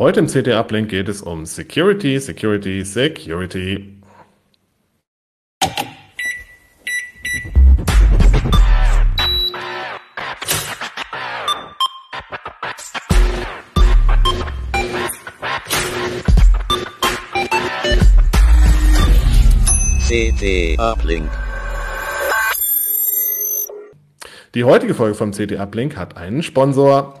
Heute im CT Uplink geht es um Security, Security, Security. CT Uplink. Die heutige Folge vom CT Uplink hat einen Sponsor.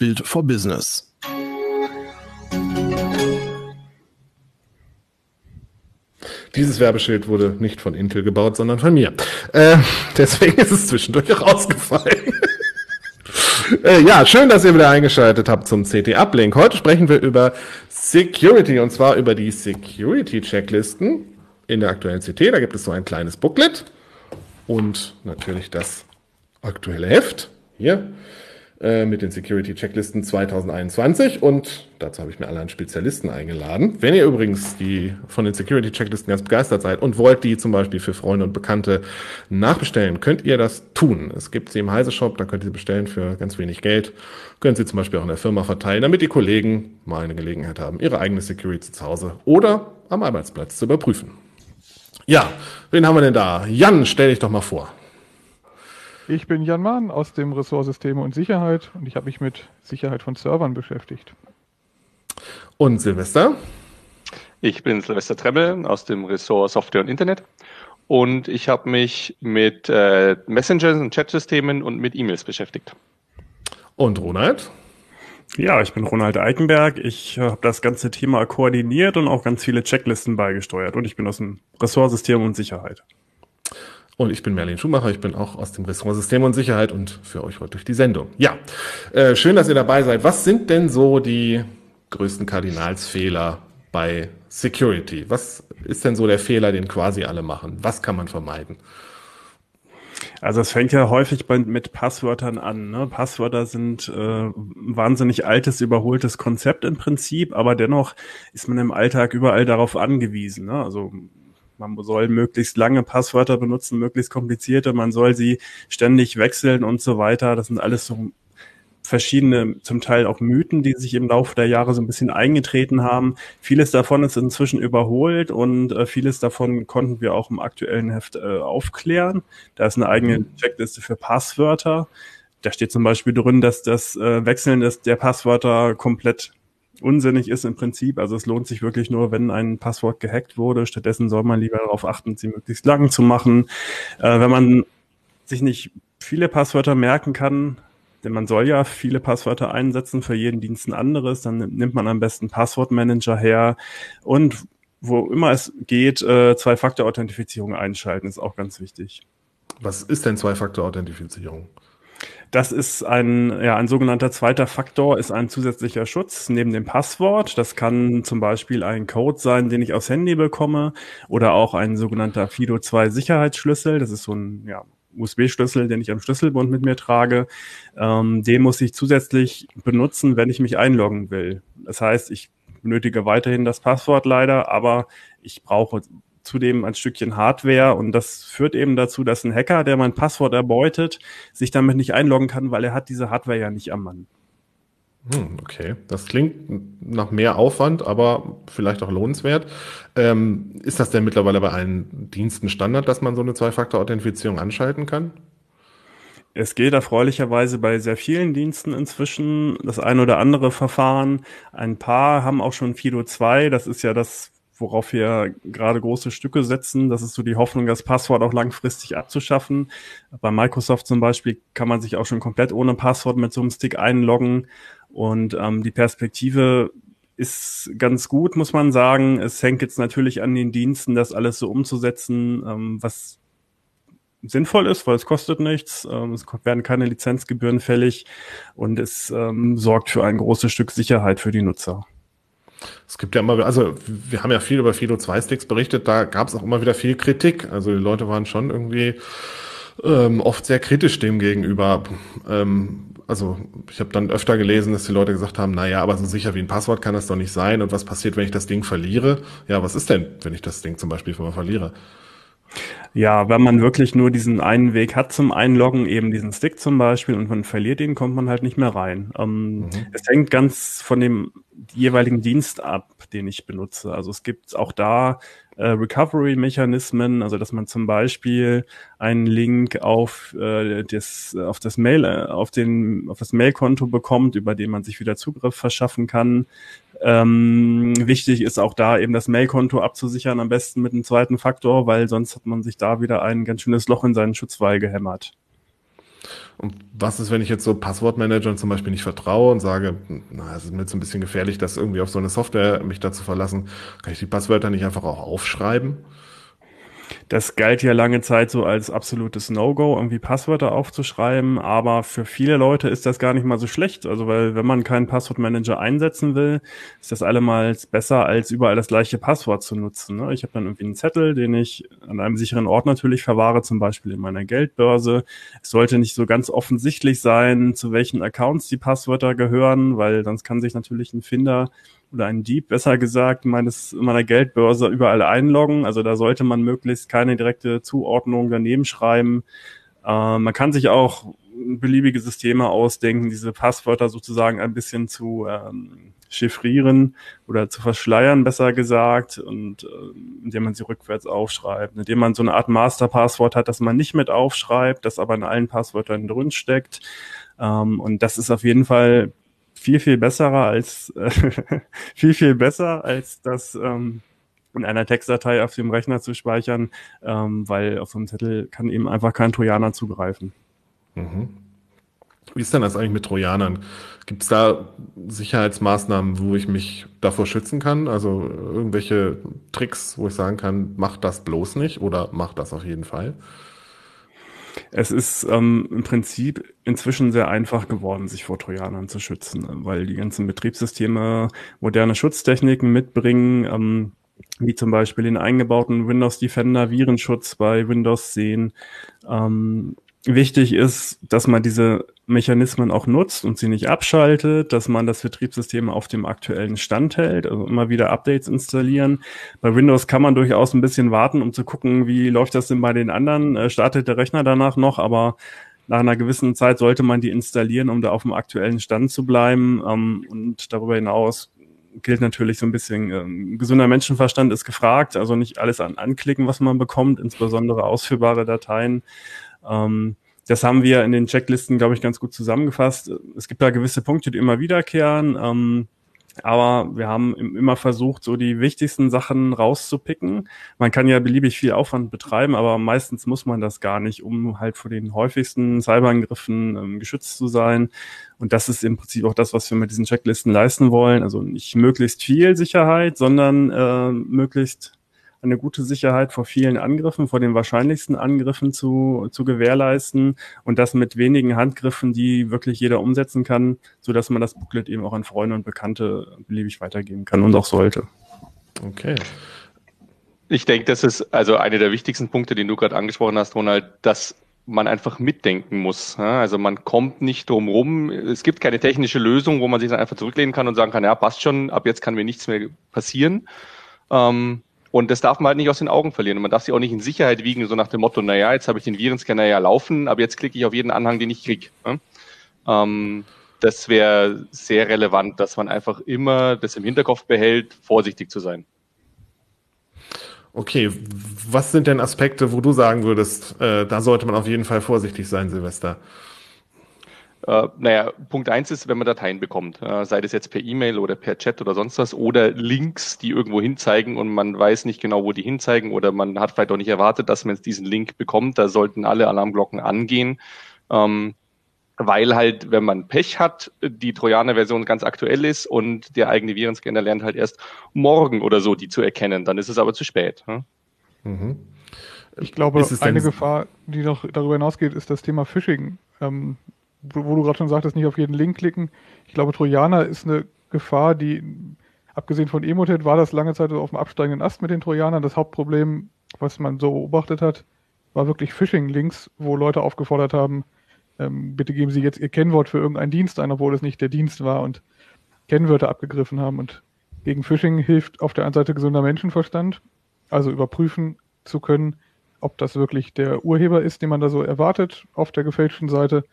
Build for Business. Dieses Werbeschild wurde nicht von Intel gebaut, sondern von mir. Äh, deswegen ist es zwischendurch rausgefallen. äh, ja, schön, dass ihr wieder eingeschaltet habt zum CT Uplink. Heute sprechen wir über Security und zwar über die Security Checklisten in der aktuellen CT. Da gibt es so ein kleines Booklet und natürlich das aktuelle Heft hier äh, mit den Security Checklisten 2021 und dazu habe ich mir alle einen Spezialisten eingeladen. Wenn ihr übrigens die von den Security Checklisten ganz begeistert seid und wollt die zum Beispiel für Freunde und Bekannte nachbestellen, könnt ihr das tun. Es gibt sie im Heise Shop, da könnt ihr sie bestellen für ganz wenig Geld. Könnt sie zum Beispiel auch in der Firma verteilen, damit die Kollegen mal eine Gelegenheit haben, ihre eigene Security zu Hause oder am Arbeitsplatz zu überprüfen. Ja, wen haben wir denn da? Jan, stell dich doch mal vor. Ich bin Jan Mahn aus dem Ressort Systeme und Sicherheit und ich habe mich mit Sicherheit von Servern beschäftigt. Und Silvester? Ich bin Silvester Tremmel aus dem Ressort Software und Internet und ich habe mich mit äh, Messengers und Chatsystemen und mit E-Mails beschäftigt. Und Ronald? Ja, ich bin Ronald Eikenberg. Ich habe das ganze Thema koordiniert und auch ganz viele Checklisten beigesteuert. Und ich bin aus dem Ressort System und Sicherheit. Und ich bin Merlin Schumacher, ich bin auch aus dem Restaurant System und Sicherheit und für euch heute durch die Sendung. Ja, äh, schön, dass ihr dabei seid. Was sind denn so die größten Kardinalsfehler bei Security? Was ist denn so der Fehler, den quasi alle machen? Was kann man vermeiden? Also es fängt ja häufig bei, mit Passwörtern an. Ne? Passwörter sind äh, wahnsinnig altes, überholtes Konzept im Prinzip, aber dennoch ist man im Alltag überall darauf angewiesen. Ne? Also man soll möglichst lange Passwörter benutzen, möglichst komplizierte, man soll sie ständig wechseln und so weiter. Das sind alles so verschiedene, zum Teil auch Mythen, die sich im Laufe der Jahre so ein bisschen eingetreten haben. Vieles davon ist inzwischen überholt und äh, vieles davon konnten wir auch im aktuellen Heft äh, aufklären. Da ist eine eigene Checkliste für Passwörter. Da steht zum Beispiel drin, dass das äh, Wechseln des, der Passwörter komplett unsinnig ist im Prinzip. Also es lohnt sich wirklich nur, wenn ein Passwort gehackt wurde. Stattdessen soll man lieber darauf achten, sie möglichst lang zu machen. Äh, wenn man sich nicht viele Passwörter merken kann, denn man soll ja viele Passwörter einsetzen, für jeden Dienst ein anderes, dann nimmt man am besten Passwortmanager her und wo immer es geht, äh, Zwei-Faktor-Authentifizierung einschalten, ist auch ganz wichtig. Was ist denn Zwei-Faktor-Authentifizierung? Das ist ein, ja, ein sogenannter zweiter Faktor, ist ein zusätzlicher Schutz neben dem Passwort. Das kann zum Beispiel ein Code sein, den ich aufs Handy bekomme oder auch ein sogenannter FIDO2 Sicherheitsschlüssel. Das ist so ein, ja, USB-Schlüssel, den ich am Schlüsselbund mit mir trage. Ähm, den muss ich zusätzlich benutzen, wenn ich mich einloggen will. Das heißt, ich benötige weiterhin das Passwort leider, aber ich brauche zudem ein Stückchen Hardware und das führt eben dazu, dass ein Hacker, der mein Passwort erbeutet, sich damit nicht einloggen kann, weil er hat diese Hardware ja nicht am Mann. Hm, okay, das klingt nach mehr Aufwand, aber vielleicht auch lohnenswert. Ähm, ist das denn mittlerweile bei allen Diensten Standard, dass man so eine Zwei-Faktor-Authentifizierung anschalten kann? Es geht erfreulicherweise bei sehr vielen Diensten inzwischen das ein oder andere Verfahren. Ein paar haben auch schon FIDO 2, das ist ja das worauf wir gerade große Stücke setzen. Das ist so die Hoffnung, das Passwort auch langfristig abzuschaffen. Bei Microsoft zum Beispiel kann man sich auch schon komplett ohne Passwort mit so einem Stick einloggen. Und ähm, die Perspektive ist ganz gut, muss man sagen. Es hängt jetzt natürlich an den Diensten, das alles so umzusetzen, ähm, was sinnvoll ist, weil es kostet nichts, ähm, es werden keine Lizenzgebühren fällig und es ähm, sorgt für ein großes Stück Sicherheit für die Nutzer. Es gibt ja immer, also wir haben ja viel über Fido 2 Sticks berichtet, da gab es auch immer wieder viel Kritik. Also die Leute waren schon irgendwie ähm, oft sehr kritisch dem gegenüber. Ähm, also ich habe dann öfter gelesen, dass die Leute gesagt haben, na ja, aber so sicher wie ein Passwort kann das doch nicht sein. Und was passiert, wenn ich das Ding verliere? Ja, was ist denn, wenn ich das Ding zum Beispiel verliere? Ja, wenn man wirklich nur diesen einen Weg hat zum Einloggen, eben diesen Stick zum Beispiel, und man verliert ihn, kommt man halt nicht mehr rein. Ähm, mhm. Es hängt ganz von dem jeweiligen Dienst ab, den ich benutze. Also es gibt auch da äh, Recovery-Mechanismen, also dass man zum Beispiel einen Link auf äh, das auf das Mail äh, auf den auf das Mailkonto bekommt, über den man sich wieder Zugriff verschaffen kann. Ähm, wichtig ist auch da eben das Mailkonto abzusichern, am besten mit einem zweiten Faktor, weil sonst hat man sich da wieder ein ganz schönes Loch in seinen Schutzwall gehämmert. Und was ist, wenn ich jetzt so Passwortmanagern zum Beispiel nicht vertraue und sage, na, es ist mir jetzt ein bisschen gefährlich, das irgendwie auf so eine Software mich da zu verlassen, kann ich die Passwörter nicht einfach auch aufschreiben? Das galt ja lange Zeit so als absolutes No-Go, irgendwie Passwörter aufzuschreiben, aber für viele Leute ist das gar nicht mal so schlecht. Also weil wenn man keinen Passwortmanager einsetzen will, ist das allemal besser, als überall das gleiche Passwort zu nutzen. Ne? Ich habe dann irgendwie einen Zettel, den ich an einem sicheren Ort natürlich verwahre, zum Beispiel in meiner Geldbörse. Es sollte nicht so ganz offensichtlich sein, zu welchen Accounts die Passwörter gehören, weil sonst kann sich natürlich ein Finder oder ein Dieb, besser gesagt, meines, meiner Geldbörse überall einloggen. Also da sollte man möglichst keine direkte Zuordnung daneben schreiben. Äh, man kann sich auch beliebige Systeme ausdenken, diese Passwörter sozusagen ein bisschen zu ähm, chiffrieren oder zu verschleiern, besser gesagt, und äh, indem man sie rückwärts aufschreibt, indem man so eine Art Masterpasswort hat, das man nicht mit aufschreibt, das aber in allen Passwörtern drin steckt. Ähm, und das ist auf jeden Fall viel, viel besserer als, äh, viel, viel besser als das ähm, in einer Textdatei auf dem Rechner zu speichern, ähm, weil auf so einem Zettel kann eben einfach kein Trojaner zugreifen. Mhm. Wie ist denn das eigentlich mit Trojanern? Gibt es da Sicherheitsmaßnahmen, wo ich mich davor schützen kann? Also irgendwelche Tricks, wo ich sagen kann, mach das bloß nicht oder mach das auf jeden Fall? Es ist ähm, im Prinzip inzwischen sehr einfach geworden, sich vor Trojanern zu schützen, weil die ganzen Betriebssysteme moderne Schutztechniken mitbringen, ähm, wie zum Beispiel den eingebauten Windows Defender Virenschutz bei Windows 10. Ähm, wichtig ist, dass man diese Mechanismen auch nutzt und sie nicht abschaltet, dass man das Betriebssystem auf dem aktuellen Stand hält, also immer wieder Updates installieren. Bei Windows kann man durchaus ein bisschen warten, um zu gucken, wie läuft das denn bei den anderen, äh, startet der Rechner danach noch, aber nach einer gewissen Zeit sollte man die installieren, um da auf dem aktuellen Stand zu bleiben. Ähm, und darüber hinaus gilt natürlich so ein bisschen, ähm, gesunder Menschenverstand ist gefragt, also nicht alles an anklicken, was man bekommt, insbesondere ausführbare Dateien. Ähm, das haben wir in den Checklisten, glaube ich, ganz gut zusammengefasst. Es gibt da gewisse Punkte, die immer wiederkehren. Ähm, aber wir haben immer versucht, so die wichtigsten Sachen rauszupicken. Man kann ja beliebig viel Aufwand betreiben, aber meistens muss man das gar nicht, um halt vor den häufigsten Cyberangriffen ähm, geschützt zu sein. Und das ist im Prinzip auch das, was wir mit diesen Checklisten leisten wollen. Also nicht möglichst viel Sicherheit, sondern äh, möglichst eine gute Sicherheit vor vielen Angriffen, vor den wahrscheinlichsten Angriffen zu, zu gewährleisten und das mit wenigen Handgriffen, die wirklich jeder umsetzen kann, so dass man das Booklet eben auch an Freunde und Bekannte beliebig weitergeben kann und auch sollte. Okay. Ich denke, das ist also einer der wichtigsten Punkte, den du gerade angesprochen hast, Ronald, dass man einfach mitdenken muss. Also man kommt nicht drum rum. Es gibt keine technische Lösung, wo man sich dann einfach zurücklehnen kann und sagen kann, ja, passt schon, ab jetzt kann mir nichts mehr passieren. Ähm, und das darf man halt nicht aus den Augen verlieren. Und man darf sich auch nicht in Sicherheit wiegen, so nach dem Motto, naja, jetzt habe ich den Virenscanner ja laufen, aber jetzt klicke ich auf jeden Anhang, den ich krieg. Ähm, das wäre sehr relevant, dass man einfach immer das im Hinterkopf behält, vorsichtig zu sein. Okay, was sind denn Aspekte, wo du sagen würdest, äh, da sollte man auf jeden Fall vorsichtig sein, Silvester? Äh, naja, Punkt eins ist, wenn man Dateien bekommt, äh, sei das jetzt per E-Mail oder per Chat oder sonst was, oder Links, die irgendwo hinzeigen und man weiß nicht genau, wo die hinzeigen oder man hat vielleicht auch nicht erwartet, dass man jetzt diesen Link bekommt, da sollten alle Alarmglocken angehen. Ähm, weil halt, wenn man Pech hat, die Trojaner-Version ganz aktuell ist und der eigene Virenscanner lernt halt erst morgen oder so, die zu erkennen. Dann ist es aber zu spät. Hm? Mhm. Ich glaube, eine Gefahr, die noch darüber hinausgeht, ist das Thema Phishing. Ähm, wo, du gerade schon sagtest, nicht auf jeden Link klicken. Ich glaube, Trojaner ist eine Gefahr, die abgesehen von Emotet war das lange Zeit auf dem absteigenden Ast mit den Trojanern. Das Hauptproblem, was man so beobachtet hat, war wirklich Phishing-Links, wo Leute aufgefordert haben, ähm, bitte geben Sie jetzt Ihr Kennwort für irgendeinen Dienst ein, obwohl es nicht der Dienst war und Kennwörter abgegriffen haben. Und gegen Phishing hilft auf der einen Seite gesunder Menschenverstand, also überprüfen zu können, ob das wirklich der Urheber ist, den man da so erwartet auf der gefälschten Seite.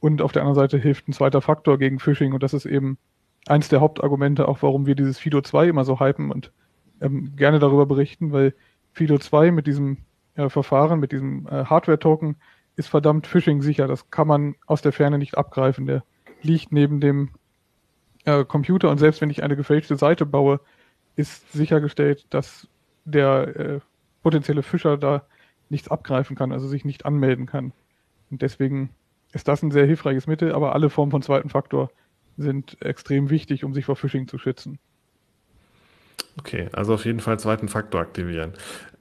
Und auf der anderen Seite hilft ein zweiter Faktor gegen Phishing und das ist eben eins der Hauptargumente, auch warum wir dieses Fido 2 immer so hypen und ähm, gerne darüber berichten, weil Fido 2 mit diesem äh, Verfahren, mit diesem äh, Hardware-Token ist verdammt Phishing sicher. Das kann man aus der Ferne nicht abgreifen. Der liegt neben dem äh, Computer und selbst wenn ich eine gefälschte Seite baue, ist sichergestellt, dass der äh, potenzielle Fischer da nichts abgreifen kann, also sich nicht anmelden kann. Und deswegen ist das ein sehr hilfreiches Mittel, aber alle Formen von zweiten Faktor sind extrem wichtig, um sich vor Phishing zu schützen. Okay, also auf jeden Fall zweiten Faktor aktivieren.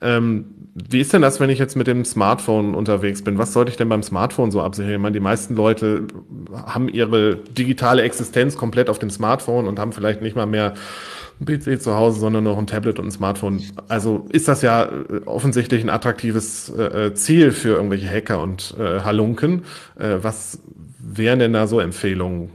Ähm, wie ist denn das, wenn ich jetzt mit dem Smartphone unterwegs bin? Was sollte ich denn beim Smartphone so absichern? Ich meine, die meisten Leute haben ihre digitale Existenz komplett auf dem Smartphone und haben vielleicht nicht mal mehr ein PC zu Hause, sondern noch ein Tablet und ein Smartphone. Also ist das ja äh, offensichtlich ein attraktives äh, Ziel für irgendwelche Hacker und äh, Halunken. Äh, was wären denn da so Empfehlungen?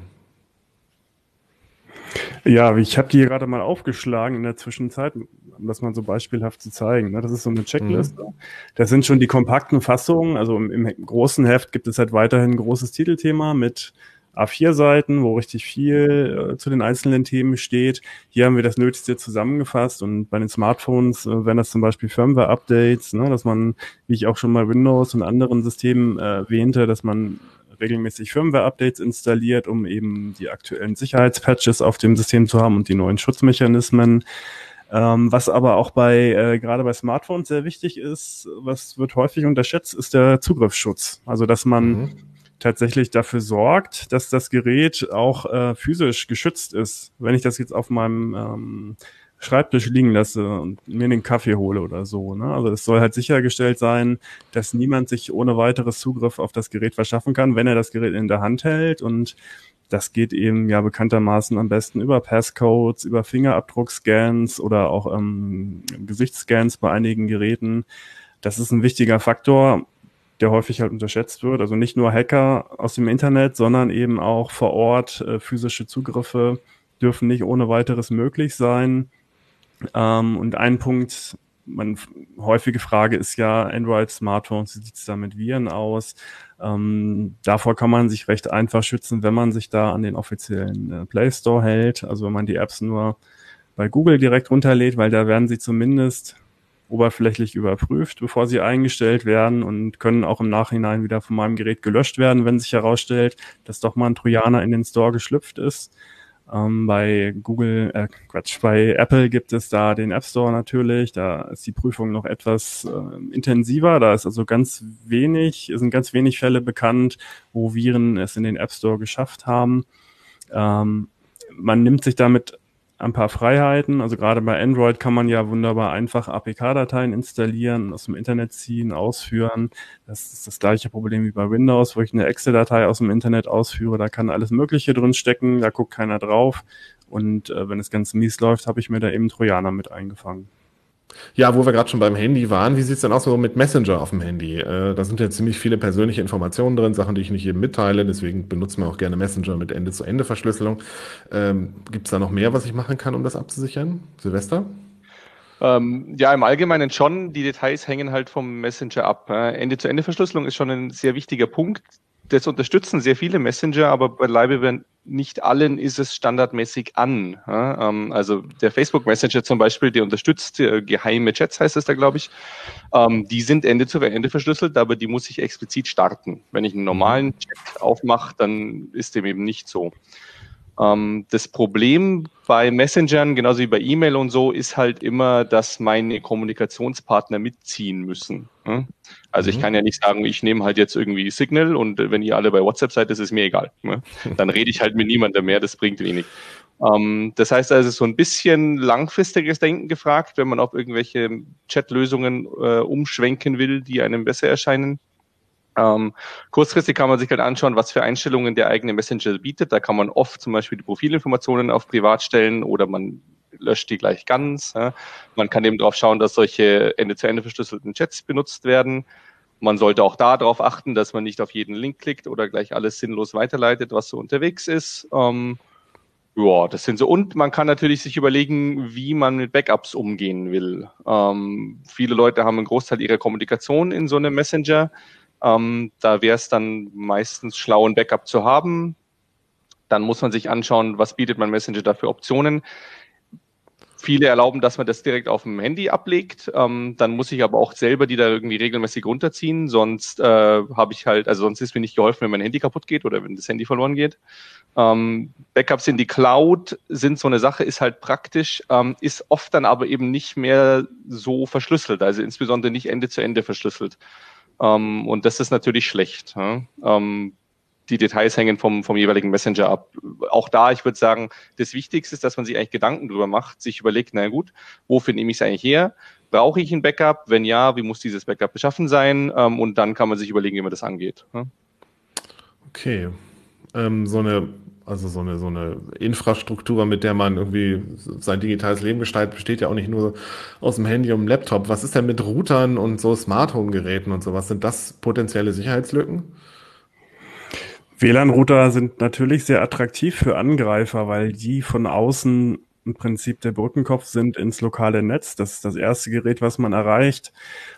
Ja, ich habe die gerade mal aufgeschlagen in der Zwischenzeit, um das mal so beispielhaft zu zeigen. Ne? Das ist so eine Checkliste. Mhm. Das sind schon die kompakten Fassungen. Also im, im, großen Heft gibt es halt weiterhin ein großes Titelthema mit A4-Seiten, wo richtig viel äh, zu den einzelnen Themen steht. Hier haben wir das Nötigste zusammengefasst und bei den Smartphones äh, wären das zum Beispiel Firmware-Updates, ne, dass man, wie ich auch schon mal Windows und anderen Systemen äh, erwähnte, dass man regelmäßig Firmware-Updates installiert, um eben die aktuellen Sicherheitspatches auf dem System zu haben und die neuen Schutzmechanismen. Ähm, was aber auch bei äh, gerade bei Smartphones sehr wichtig ist, was wird häufig unterschätzt, ist der Zugriffsschutz. Also dass man mhm tatsächlich dafür sorgt, dass das Gerät auch äh, physisch geschützt ist. Wenn ich das jetzt auf meinem ähm, Schreibtisch liegen lasse und mir den Kaffee hole oder so. Ne? Also es soll halt sichergestellt sein, dass niemand sich ohne weiteres Zugriff auf das Gerät verschaffen kann, wenn er das Gerät in der Hand hält. Und das geht eben ja bekanntermaßen am besten über Passcodes, über Fingerabdruckscans oder auch ähm, Gesichtsscans bei einigen Geräten. Das ist ein wichtiger Faktor der häufig halt unterschätzt wird. Also nicht nur Hacker aus dem Internet, sondern eben auch vor Ort äh, physische Zugriffe dürfen nicht ohne weiteres möglich sein. Ähm, und ein Punkt, man häufige Frage ist ja Android-Smartphones, wie sieht es da mit Viren aus? Ähm, davor kann man sich recht einfach schützen, wenn man sich da an den offiziellen äh, Play Store hält. Also wenn man die Apps nur bei Google direkt runterlädt, weil da werden sie zumindest oberflächlich überprüft, bevor sie eingestellt werden und können auch im Nachhinein wieder von meinem Gerät gelöscht werden, wenn sich herausstellt, dass doch mal ein Trojaner in den Store geschlüpft ist. Ähm, bei Google, äh, Quatsch, bei Apple gibt es da den App Store natürlich. Da ist die Prüfung noch etwas äh, intensiver. Da ist also ganz wenig, sind ganz wenig Fälle bekannt, wo Viren es in den App Store geschafft haben. Ähm, man nimmt sich damit ein paar Freiheiten. Also gerade bei Android kann man ja wunderbar einfach APK-Dateien installieren, aus dem Internet ziehen, ausführen. Das ist das gleiche Problem wie bei Windows, wo ich eine Excel-Datei aus dem Internet ausführe. Da kann alles Mögliche drin stecken, da guckt keiner drauf. Und äh, wenn es ganz mies läuft, habe ich mir da eben Trojaner mit eingefangen. Ja, wo wir gerade schon beim Handy waren, wie sieht's denn aus so mit Messenger auf dem Handy? Äh, da sind ja ziemlich viele persönliche Informationen drin, Sachen, die ich nicht jedem mitteile, deswegen benutzen wir auch gerne Messenger mit Ende-zu-Ende-Verschlüsselung. Ähm, gibt's da noch mehr, was ich machen kann, um das abzusichern? Silvester? Ähm, ja, im Allgemeinen schon. Die Details hängen halt vom Messenger ab. Ende-zu-Ende-Verschlüsselung ist schon ein sehr wichtiger Punkt das unterstützen sehr viele Messenger, aber beileibe nicht allen ist es standardmäßig an. Ähm, also der Facebook Messenger zum Beispiel, der unterstützt äh, geheime Chats, heißt es da, glaube ich. Ähm, die sind Ende zu Ende verschlüsselt, aber die muss ich explizit starten. Wenn ich einen normalen Chat aufmache, dann ist dem eben nicht so. Ähm, das Problem bei Messengern, genauso wie bei E-Mail und so, ist halt immer, dass meine Kommunikationspartner mitziehen müssen. Ne? Also mhm. ich kann ja nicht sagen, ich nehme halt jetzt irgendwie Signal und wenn ihr alle bei WhatsApp seid, ist es mir egal. Ne? Dann rede ich halt mit niemandem mehr, das bringt wenig. Ähm, das heißt also, so ein bisschen langfristiges Denken gefragt, wenn man auf irgendwelche Chatlösungen äh, umschwenken will, die einem besser erscheinen. Ähm, kurzfristig kann man sich halt anschauen, was für Einstellungen der eigene Messenger bietet. Da kann man oft zum Beispiel die Profilinformationen auf privat stellen oder man löscht die gleich ganz. Ja. Man kann eben darauf schauen, dass solche Ende-zu-Ende verschlüsselten Chats benutzt werden. Man sollte auch da darauf achten, dass man nicht auf jeden Link klickt oder gleich alles sinnlos weiterleitet, was so unterwegs ist. Ähm, ja, das sind so. Und man kann natürlich sich überlegen, wie man mit Backups umgehen will. Ähm, viele Leute haben einen Großteil ihrer Kommunikation in so einem Messenger. Ähm, da wäre es dann meistens schlau, ein Backup zu haben. Dann muss man sich anschauen, was bietet mein Messenger da für Optionen. Viele erlauben, dass man das direkt auf dem Handy ablegt. Ähm, dann muss ich aber auch selber die da irgendwie regelmäßig runterziehen. Sonst äh, habe ich halt, also sonst ist mir nicht geholfen, wenn mein Handy kaputt geht oder wenn das Handy verloren geht. Ähm, Backups in die Cloud sind so eine Sache, ist halt praktisch, ähm, ist oft dann aber eben nicht mehr so verschlüsselt, also insbesondere nicht Ende zu Ende verschlüsselt. Ähm, und das ist natürlich schlecht. Ja? Ähm, die Details hängen vom, vom jeweiligen Messenger ab. Auch da, ich würde sagen, das Wichtigste ist, dass man sich eigentlich Gedanken drüber macht, sich überlegt, na gut, wofür nehme ich es eigentlich her? Brauche ich ein Backup? Wenn ja, wie muss dieses Backup beschaffen sein? Ähm, und dann kann man sich überlegen, wie man das angeht. Okay. Ähm, so eine, also so eine, so eine Infrastruktur, mit der man irgendwie sein digitales Leben gestaltet, besteht ja auch nicht nur aus dem Handy und dem Laptop. Was ist denn mit Routern und so Smart Home Geräten und sowas? Sind das potenzielle Sicherheitslücken? WLAN-Router sind natürlich sehr attraktiv für Angreifer, weil die von außen im Prinzip der Brückenkopf sind ins lokale Netz. Das ist das erste Gerät, was man erreicht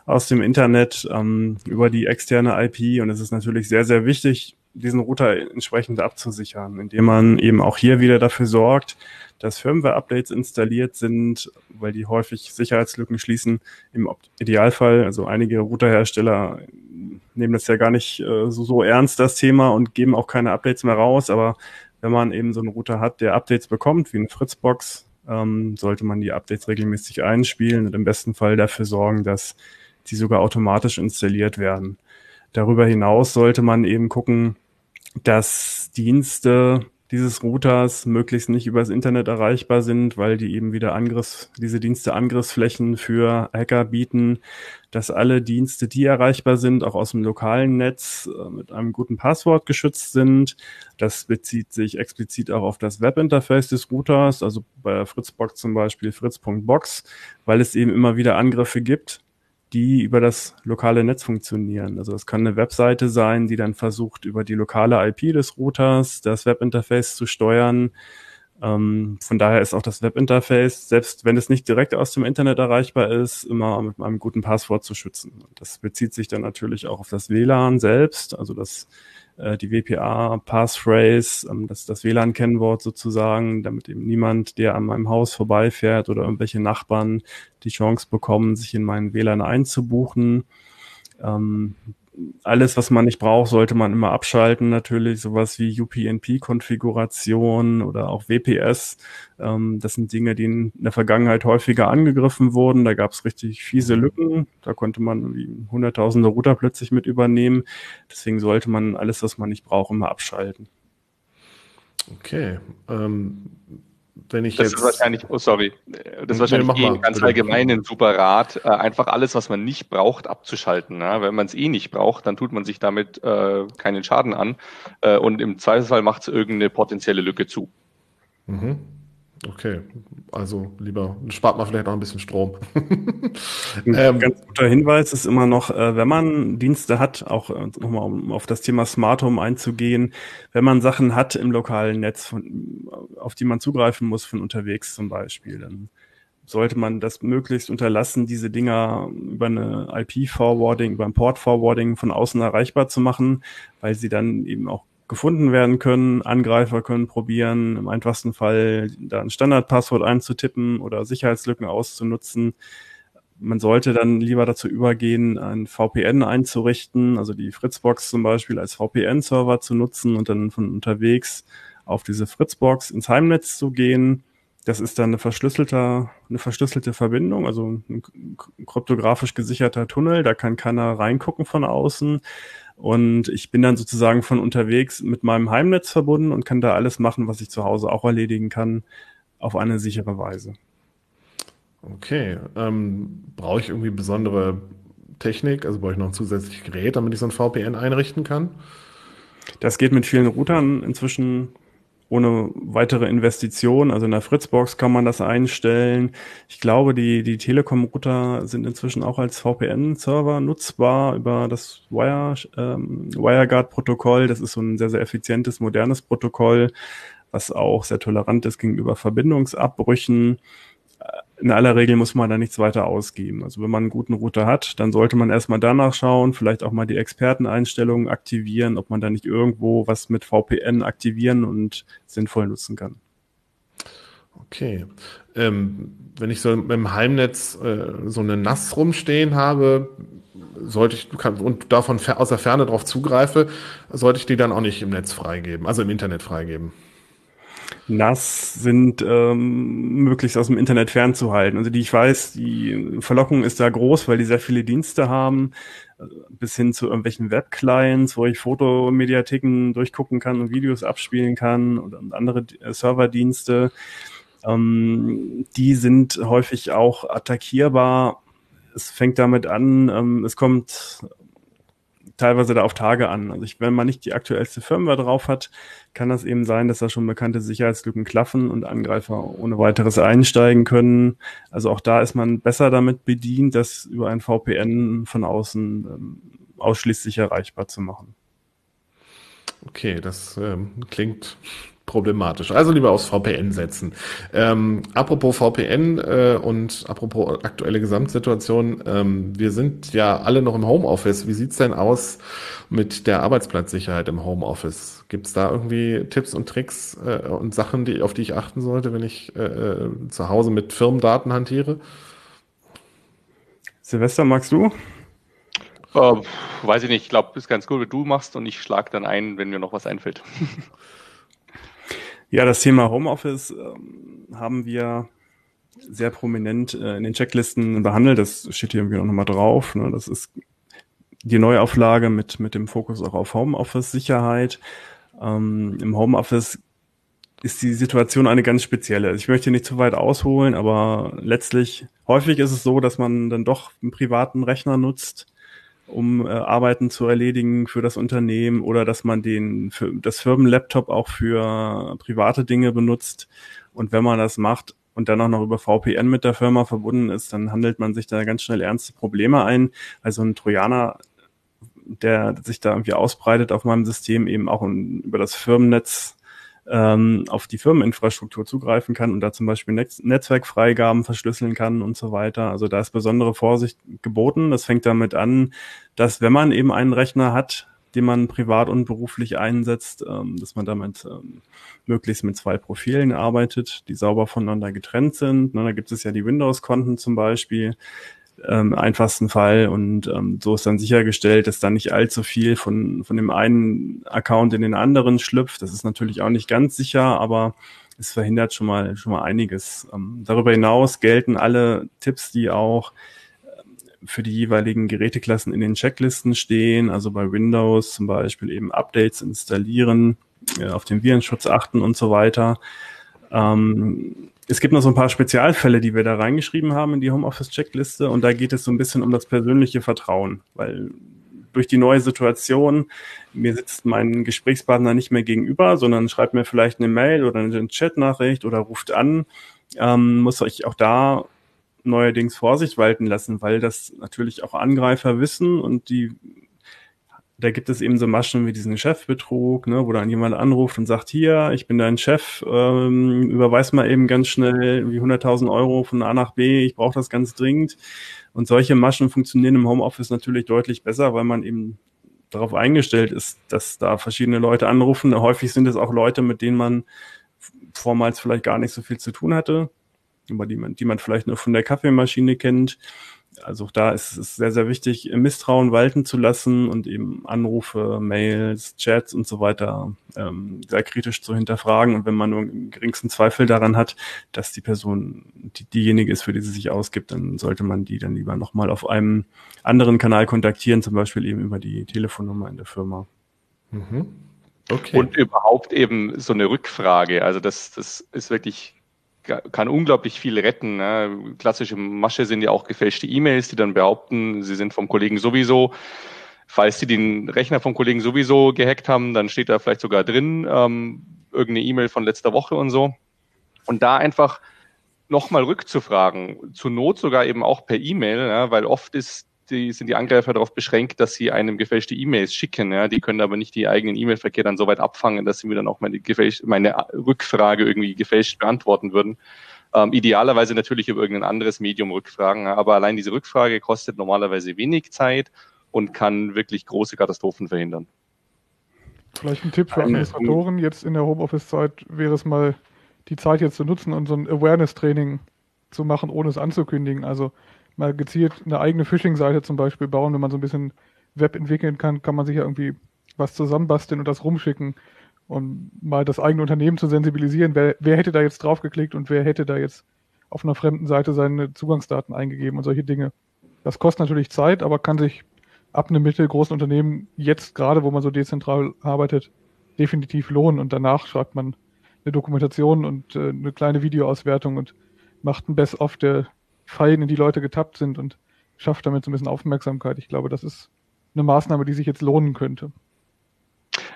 aus dem Internet ähm, über die externe IP. Und es ist natürlich sehr, sehr wichtig, diesen Router entsprechend abzusichern, indem man eben auch hier wieder dafür sorgt, dass Firmware-Updates installiert sind, weil die häufig Sicherheitslücken schließen. Im Idealfall, also einige Routerhersteller nehmen das ja gar nicht äh, so, so ernst, das Thema, und geben auch keine Updates mehr raus. Aber wenn man eben so einen Router hat, der Updates bekommt, wie eine Fritzbox, ähm, sollte man die Updates regelmäßig einspielen und im besten Fall dafür sorgen, dass die sogar automatisch installiert werden. Darüber hinaus sollte man eben gucken, dass Dienste dieses Routers möglichst nicht übers Internet erreichbar sind, weil die eben wieder Angriffs, diese Dienste Angriffsflächen für Hacker bieten, dass alle Dienste, die erreichbar sind, auch aus dem lokalen Netz äh, mit einem guten Passwort geschützt sind. Das bezieht sich explizit auch auf das Webinterface des Routers, also bei Fritzbox zum Beispiel fritz.box, weil es eben immer wieder Angriffe gibt, die über das lokale Netz funktionieren. Also es kann eine Webseite sein, die dann versucht, über die lokale IP des Routers das Webinterface zu steuern. Ähm, von daher ist auch das Webinterface, selbst wenn es nicht direkt aus dem Internet erreichbar ist, immer mit einem guten Passwort zu schützen. Das bezieht sich dann natürlich auch auf das WLAN selbst, also das äh, die WPA Passphrase, ähm, das das WLAN-Kennwort sozusagen, damit eben niemand, der an meinem Haus vorbeifährt oder irgendwelche Nachbarn die Chance bekommen, sich in meinen WLAN einzubuchen. Ähm, alles, was man nicht braucht, sollte man immer abschalten. Natürlich sowas wie UPnP-Konfiguration oder auch WPS. Ähm, das sind Dinge, die in der Vergangenheit häufiger angegriffen wurden. Da gab es richtig fiese Lücken. Da konnte man hunderttausende Router plötzlich mit übernehmen. Deswegen sollte man alles, was man nicht braucht, immer abschalten. Okay. Ähm wenn ich das jetzt. Ist wahrscheinlich, oh sorry, das ist wahrscheinlich nee, eh ganz allgemein ein super Rat, äh, einfach alles, was man nicht braucht, abzuschalten. Ja? Wenn man es eh nicht braucht, dann tut man sich damit äh, keinen Schaden an äh, und im Zweifelsfall macht es irgendeine potenzielle Lücke zu. Mhm. Okay, also lieber spart man vielleicht auch ein bisschen Strom. ein ähm, ganz guter Hinweis ist immer noch, äh, wenn man Dienste hat, auch äh, nochmal um auf das Thema Smart Home einzugehen, wenn man Sachen hat im lokalen Netz, von, auf die man zugreifen muss von unterwegs zum Beispiel, dann sollte man das möglichst unterlassen, diese Dinger über eine IP-Forwarding, über ein Port-Forwarding von außen erreichbar zu machen, weil sie dann eben auch gefunden werden können. Angreifer können probieren, im einfachsten Fall da ein Standardpasswort einzutippen oder Sicherheitslücken auszunutzen. Man sollte dann lieber dazu übergehen, ein VPN einzurichten, also die Fritzbox zum Beispiel als VPN-Server zu nutzen und dann von unterwegs auf diese Fritzbox ins Heimnetz zu gehen. Das ist dann eine verschlüsselte, eine verschlüsselte Verbindung, also ein kryptografisch gesicherter Tunnel. Da kann keiner reingucken von außen. Und ich bin dann sozusagen von unterwegs mit meinem Heimnetz verbunden und kann da alles machen, was ich zu Hause auch erledigen kann, auf eine sichere Weise. Okay. Ähm, brauche ich irgendwie besondere Technik? Also brauche ich noch ein zusätzliches Gerät, damit ich so ein VPN einrichten kann? Das geht mit vielen Routern inzwischen ohne weitere Investition. Also in der Fritzbox kann man das einstellen. Ich glaube, die, die Telekom-Router sind inzwischen auch als VPN-Server nutzbar über das Wire, ähm, WireGuard-Protokoll. Das ist so ein sehr, sehr effizientes, modernes Protokoll, was auch sehr tolerant ist gegenüber Verbindungsabbrüchen in aller Regel muss man da nichts weiter ausgeben. Also wenn man einen guten Router hat, dann sollte man erstmal danach schauen, vielleicht auch mal die Experteneinstellungen aktivieren, ob man da nicht irgendwo was mit VPN aktivieren und sinnvoll nutzen kann. Okay. Ähm, wenn ich so im Heimnetz äh, so eine NAS rumstehen habe, sollte ich kann, und davon aus der Ferne darauf zugreife, sollte ich die dann auch nicht im Netz freigeben, also im Internet freigeben. NAS sind ähm, möglichst aus dem Internet fernzuhalten. Also die ich weiß, die Verlockung ist da groß, weil die sehr viele Dienste haben, äh, bis hin zu irgendwelchen Webclients, wo ich Fotomediatheken durchgucken kann und Videos abspielen kann und, und andere äh, Serverdienste. Ähm, die sind häufig auch attackierbar. Es fängt damit an, ähm, es kommt teilweise da auf Tage an. Also ich, wenn man nicht die aktuellste Firmware drauf hat, kann das eben sein, dass da schon bekannte Sicherheitslücken klaffen und Angreifer ohne weiteres einsteigen können. Also auch da ist man besser damit bedient, das über ein VPN von außen ähm, ausschließlich erreichbar zu machen. Okay, das ähm, klingt problematisch. Also lieber aufs VPN setzen. Ähm, apropos VPN äh, und apropos aktuelle Gesamtsituation, ähm, wir sind ja alle noch im Homeoffice. Wie sieht's denn aus mit der Arbeitsplatzsicherheit im Homeoffice? Gibt's da irgendwie Tipps und Tricks äh, und Sachen, die, auf die ich achten sollte, wenn ich äh, äh zu Hause mit Firmendaten hantiere? Silvester, magst du? Uh, weiß ich nicht. Ich glaube, ist ganz cool, wie du machst und ich schlag dann ein, wenn mir noch was einfällt. Ja, das Thema Homeoffice ähm, haben wir sehr prominent äh, in den Checklisten behandelt. Das steht hier irgendwie auch nochmal drauf. Ne? Das ist die Neuauflage mit, mit dem Fokus auch auf Homeoffice-Sicherheit. Ähm, Im Homeoffice ist die Situation eine ganz spezielle. Ich möchte nicht zu weit ausholen, aber letztlich häufig ist es so, dass man dann doch einen privaten Rechner nutzt um äh, Arbeiten zu erledigen für das Unternehmen oder dass man den für das Firmenlaptop auch für private Dinge benutzt. Und wenn man das macht und dann auch noch über VPN mit der Firma verbunden ist, dann handelt man sich da ganz schnell ernste Probleme ein. Also ein Trojaner, der sich da irgendwie ausbreitet auf meinem System, eben auch über das Firmennetz ähm, auf die Firmeninfrastruktur zugreifen kann und da zum Beispiel Netz Netzwerkfreigaben verschlüsseln kann und so weiter. Also da ist besondere Vorsicht geboten. Das fängt damit an, dass wenn man eben einen Rechner hat, den man privat und beruflich einsetzt, ähm, dass man damit ähm, möglichst mit zwei Profilen arbeitet, die sauber voneinander getrennt sind. Ne, da gibt es ja die Windows-Konten zum Beispiel ähm, einfachsten Fall. Und ähm, so ist dann sichergestellt, dass da nicht allzu viel von, von dem einen Account in den anderen schlüpft. Das ist natürlich auch nicht ganz sicher, aber es verhindert schon mal, schon mal einiges. Ähm, darüber hinaus gelten alle Tipps, die auch ähm, für die jeweiligen Geräteklassen in den Checklisten stehen, also bei Windows zum Beispiel eben Updates installieren, äh, auf den Virenschutz achten und so weiter. Ähm, es gibt noch so ein paar Spezialfälle, die wir da reingeschrieben haben in die Homeoffice-Checkliste. Und da geht es so ein bisschen um das persönliche Vertrauen, weil durch die neue Situation, mir sitzt mein Gesprächspartner nicht mehr gegenüber, sondern schreibt mir vielleicht eine Mail oder eine Chatnachricht oder ruft an, ähm, muss ich auch da neuerdings Vorsicht walten lassen, weil das natürlich auch Angreifer wissen und die da gibt es eben so Maschen wie diesen Chefbetrug, ne, wo dann jemand anruft und sagt, hier, ich bin dein Chef, ähm, überweis mal eben ganz schnell wie 100.000 Euro von A nach B, ich brauche das ganz dringend. Und solche Maschen funktionieren im Homeoffice natürlich deutlich besser, weil man eben darauf eingestellt ist, dass da verschiedene Leute anrufen. Häufig sind es auch Leute, mit denen man vormals vielleicht gar nicht so viel zu tun hatte, aber die man, die man vielleicht nur von der Kaffeemaschine kennt also da ist es sehr, sehr wichtig, Misstrauen walten zu lassen und eben Anrufe, Mails, Chats und so weiter ähm, sehr kritisch zu hinterfragen. Und wenn man nur einen geringsten Zweifel daran hat, dass die Person die, diejenige ist, für die sie sich ausgibt, dann sollte man die dann lieber nochmal auf einem anderen Kanal kontaktieren, zum Beispiel eben über die Telefonnummer in der Firma. Mhm. Okay. Und überhaupt eben so eine Rückfrage. Also das, das ist wirklich kann unglaublich viel retten. Ne? Klassische Masche sind ja auch gefälschte E-Mails, die dann behaupten, sie sind vom Kollegen sowieso. Falls die den Rechner vom Kollegen sowieso gehackt haben, dann steht da vielleicht sogar drin ähm, irgendeine E-Mail von letzter Woche und so. Und da einfach nochmal rückzufragen, zur Not sogar eben auch per E-Mail, ja, weil oft ist die, sind die Angreifer darauf beschränkt, dass sie einem gefälschte E-Mails schicken. Ja, die können aber nicht die eigenen E-Mail-Verkehr dann so weit abfangen, dass sie mir dann auch meine, gefälscht, meine Rückfrage irgendwie gefälscht beantworten würden. Ähm, idealerweise natürlich über irgendein anderes Medium rückfragen, aber allein diese Rückfrage kostet normalerweise wenig Zeit und kann wirklich große Katastrophen verhindern. Vielleicht ein Tipp für Administratoren jetzt in der Homeoffice-Zeit wäre es mal, die Zeit jetzt zu nutzen und so ein Awareness-Training zu machen, ohne es anzukündigen. Also mal gezielt eine eigene Phishing-Seite zum Beispiel bauen, wenn man so ein bisschen Web entwickeln kann, kann man sich ja irgendwie was zusammenbasteln und das rumschicken und mal das eigene Unternehmen zu sensibilisieren, wer, wer hätte da jetzt draufgeklickt und wer hätte da jetzt auf einer fremden Seite seine Zugangsdaten eingegeben und solche Dinge. Das kostet natürlich Zeit, aber kann sich ab einem mittelgroßen Unternehmen jetzt gerade, wo man so dezentral arbeitet, definitiv lohnen und danach schreibt man eine Dokumentation und äh, eine kleine Videoauswertung und macht ein Best-of der Fallen, in die Leute getappt sind und schafft damit so ein bisschen Aufmerksamkeit. Ich glaube, das ist eine Maßnahme, die sich jetzt lohnen könnte.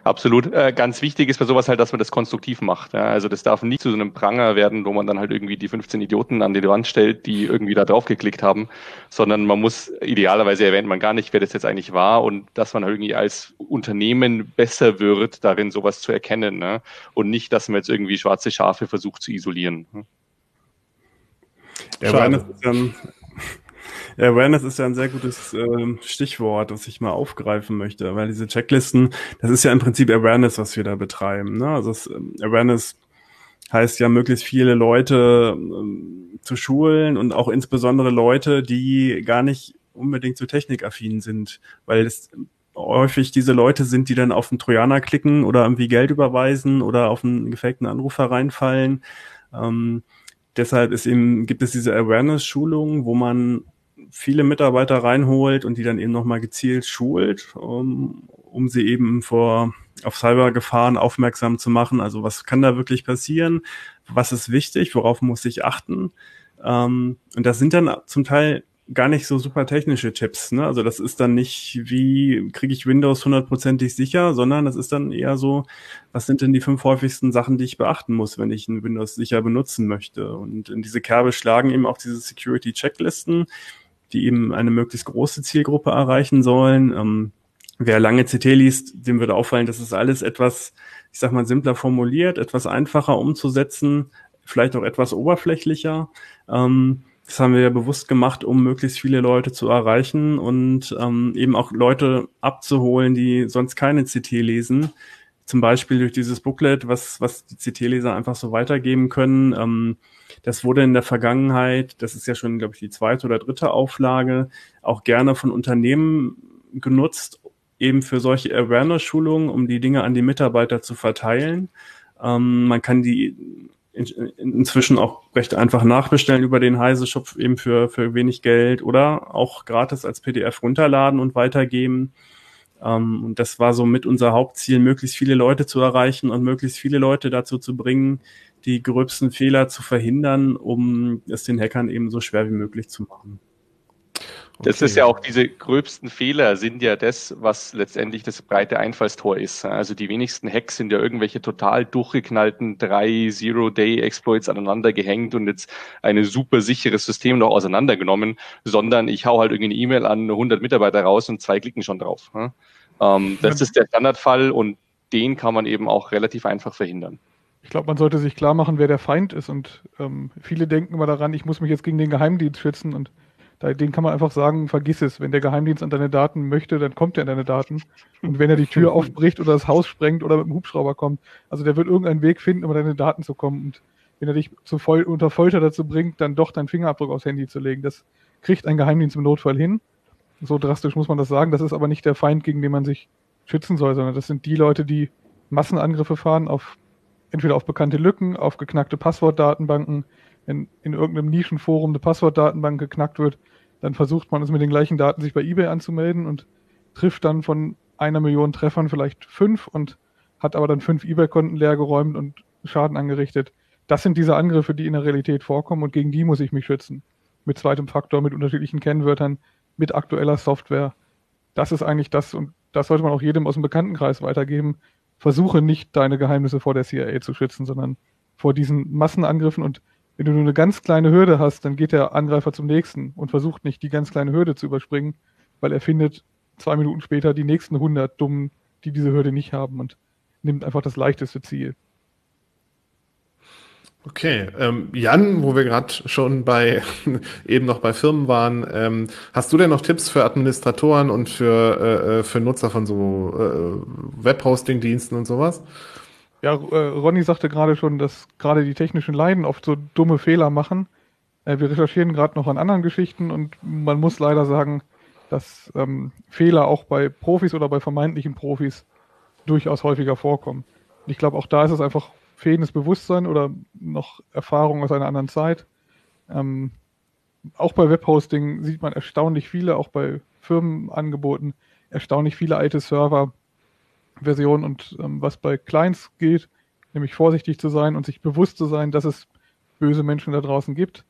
Absolut. Äh, ganz wichtig ist bei sowas halt, dass man das konstruktiv macht. Also das darf nicht zu so einem Pranger werden, wo man dann halt irgendwie die 15 Idioten an die Wand stellt, die irgendwie da drauf geklickt haben, sondern man muss idealerweise erwähnt man gar nicht, wer das jetzt eigentlich war und dass man halt irgendwie als Unternehmen besser wird, darin sowas zu erkennen ne? und nicht, dass man jetzt irgendwie schwarze Schafe versucht zu isolieren. Ja, Awareness ist, ja ein, Awareness ist ja ein sehr gutes äh, Stichwort, das ich mal aufgreifen möchte, weil diese Checklisten, das ist ja im Prinzip Awareness, was wir da betreiben. Ne? Also das, ähm, Awareness heißt ja, möglichst viele Leute ähm, zu schulen und auch insbesondere Leute, die gar nicht unbedingt so technikaffin sind, weil es häufig diese Leute sind, die dann auf einen Trojaner klicken oder irgendwie Geld überweisen oder auf einen gefakten Anrufer reinfallen. Ähm, deshalb ist eben, gibt es diese Awareness-Schulungen, wo man viele Mitarbeiter reinholt und die dann eben nochmal gezielt schult, um, um sie eben vor auf Cybergefahren aufmerksam zu machen. Also was kann da wirklich passieren? Was ist wichtig? Worauf muss ich achten? Ähm, und das sind dann zum Teil gar nicht so super technische Tipps. Ne? Also das ist dann nicht, wie kriege ich Windows hundertprozentig sicher, sondern das ist dann eher so, was sind denn die fünf häufigsten Sachen, die ich beachten muss, wenn ich ein Windows sicher benutzen möchte. Und in diese Kerbe schlagen eben auch diese Security-Checklisten, die eben eine möglichst große Zielgruppe erreichen sollen. Ähm, wer lange CT liest, dem würde auffallen, dass es alles etwas, ich sag mal, simpler formuliert, etwas einfacher umzusetzen, vielleicht auch etwas oberflächlicher. Ähm, das haben wir ja bewusst gemacht, um möglichst viele Leute zu erreichen und ähm, eben auch Leute abzuholen, die sonst keine CT lesen. Zum Beispiel durch dieses Booklet, was, was die CT-Leser einfach so weitergeben können. Ähm, das wurde in der Vergangenheit, das ist ja schon, glaube ich, die zweite oder dritte Auflage, auch gerne von Unternehmen genutzt, eben für solche Awareness-Schulungen, um die Dinge an die Mitarbeiter zu verteilen. Ähm, man kann die in, inzwischen auch recht einfach nachbestellen über den Heise Shop eben für, für wenig Geld oder auch gratis als PDF runterladen und weitergeben. Ähm, und das war so mit unser Hauptziel, möglichst viele Leute zu erreichen und möglichst viele Leute dazu zu bringen, die gröbsten Fehler zu verhindern, um es den Hackern eben so schwer wie möglich zu machen. Das okay. ist ja auch diese gröbsten Fehler sind ja das, was letztendlich das breite Einfallstor ist. Also die wenigsten Hacks sind ja irgendwelche total durchgeknallten drei Zero-Day-Exploits aneinander gehängt und jetzt ein super sicheres System noch auseinandergenommen, sondern ich hau halt irgendwie eine E-Mail an 100 Mitarbeiter raus und zwei klicken schon drauf. Ähm, das ist der Standardfall und den kann man eben auch relativ einfach verhindern. Ich glaube, man sollte sich klar machen, wer der Feind ist und ähm, viele denken immer daran, ich muss mich jetzt gegen den Geheimdienst schützen und da, den kann man einfach sagen, vergiss es. Wenn der Geheimdienst an deine Daten möchte, dann kommt er an deine Daten. Und wenn er die Tür aufbricht oder das Haus sprengt oder mit dem Hubschrauber kommt, also der wird irgendeinen Weg finden, um an deine Daten zu kommen. Und wenn er dich zu Fol unter Folter dazu bringt, dann doch deinen Fingerabdruck aufs Handy zu legen, das kriegt ein Geheimdienst im Notfall hin. So drastisch muss man das sagen. Das ist aber nicht der Feind, gegen den man sich schützen soll, sondern das sind die Leute, die Massenangriffe fahren auf entweder auf bekannte Lücken, auf geknackte Passwortdatenbanken, wenn in irgendeinem Nischenforum eine Passwortdatenbank geknackt wird, dann versucht man es mit den gleichen Daten sich bei eBay anzumelden und trifft dann von einer Million Treffern vielleicht fünf und hat aber dann fünf eBay-Konten leergeräumt und Schaden angerichtet. Das sind diese Angriffe, die in der Realität vorkommen und gegen die muss ich mich schützen. Mit zweitem Faktor, mit unterschiedlichen Kennwörtern, mit aktueller Software. das ist eigentlich das, und das sollte man auch jedem aus dem Bekanntenkreis weitergeben. Versuche nicht, deine Geheimnisse vor der CIA zu schützen, sondern vor diesen Massenangriffen. Und wenn du nur eine ganz kleine Hürde hast, dann geht der Angreifer zum nächsten und versucht nicht, die ganz kleine Hürde zu überspringen, weil er findet zwei Minuten später die nächsten 100 Dummen, die diese Hürde nicht haben und nimmt einfach das leichteste Ziel. Okay, ähm, Jan, wo wir gerade schon bei eben noch bei Firmen waren, ähm, hast du denn noch Tipps für Administratoren und für, äh, äh für Nutzer von so äh, Webhosting-Diensten und sowas? Ja, äh, Ronny sagte gerade schon, dass gerade die technischen Leiden oft so dumme Fehler machen. Äh, wir recherchieren gerade noch an anderen Geschichten und man muss leider sagen, dass ähm, Fehler auch bei Profis oder bei vermeintlichen Profis durchaus häufiger vorkommen. Und ich glaube, auch da ist es einfach fehlendes Bewusstsein oder noch Erfahrung aus einer anderen Zeit. Ähm, auch bei Webhosting sieht man erstaunlich viele, auch bei Firmenangeboten, erstaunlich viele alte Server-Versionen und ähm, was bei Clients gilt, nämlich vorsichtig zu sein und sich bewusst zu sein, dass es böse Menschen da draußen gibt.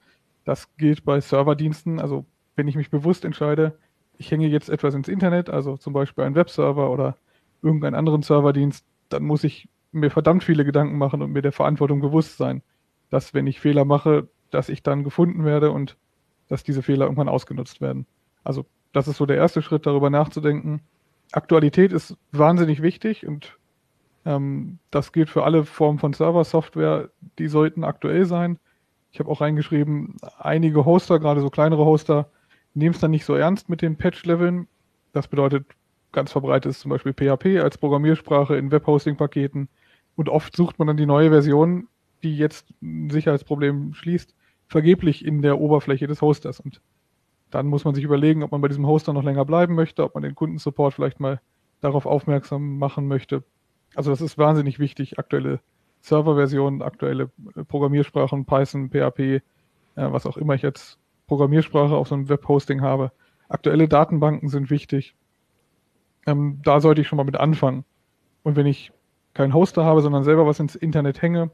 Das gilt bei Serverdiensten. Also wenn ich mich bewusst entscheide, ich hänge jetzt etwas ins Internet, also zum Beispiel einen Webserver oder irgendeinen anderen Serverdienst, dann muss ich mir verdammt viele Gedanken machen und mir der Verantwortung bewusst sein, dass wenn ich Fehler mache, dass ich dann gefunden werde und dass diese Fehler irgendwann ausgenutzt werden. Also das ist so der erste Schritt, darüber nachzudenken. Aktualität ist wahnsinnig wichtig und ähm, das gilt für alle Formen von Server-Software. Die sollten aktuell sein. Ich habe auch reingeschrieben, einige Hoster, gerade so kleinere Hoster, nehmen es dann nicht so ernst mit den Patch-Leveln. Das bedeutet, ganz verbreitet ist zum Beispiel PHP als Programmiersprache in Webhosting-Paketen. Und oft sucht man dann die neue Version, die jetzt ein Sicherheitsproblem schließt, vergeblich in der Oberfläche des Hosters. Und dann muss man sich überlegen, ob man bei diesem Hoster noch länger bleiben möchte, ob man den Kundensupport vielleicht mal darauf aufmerksam machen möchte. Also das ist wahnsinnig wichtig, aktuelle Serverversionen, aktuelle Programmiersprachen, Python, PHP, äh, was auch immer ich jetzt Programmiersprache auf so einem Webhosting habe. Aktuelle Datenbanken sind wichtig. Ähm, da sollte ich schon mal mit anfangen. Und wenn ich keinen Hoster habe, sondern selber was ins Internet hänge,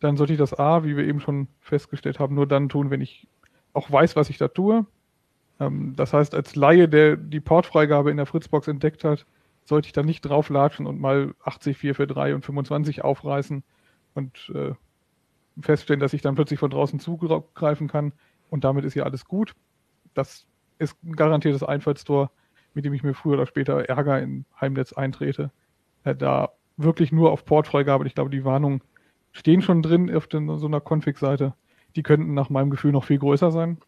dann sollte ich das A, wie wir eben schon festgestellt haben, nur dann tun, wenn ich auch weiß, was ich da tue. Ähm, das heißt, als Laie, der die Portfreigabe in der Fritzbox entdeckt hat, sollte ich da nicht drauflatschen und mal 80, 443 und 25 aufreißen und äh, feststellen, dass ich dann plötzlich von draußen zugreifen kann und damit ist ja alles gut. Das ist ein garantiertes Einfallstor, mit dem ich mir früher oder später Ärger in Heimnetz eintrete. Äh, da wirklich nur auf Portfreigabe. Ich glaube, die Warnungen stehen schon drin auf so einer Config-Seite. Die könnten nach meinem Gefühl noch viel größer sein.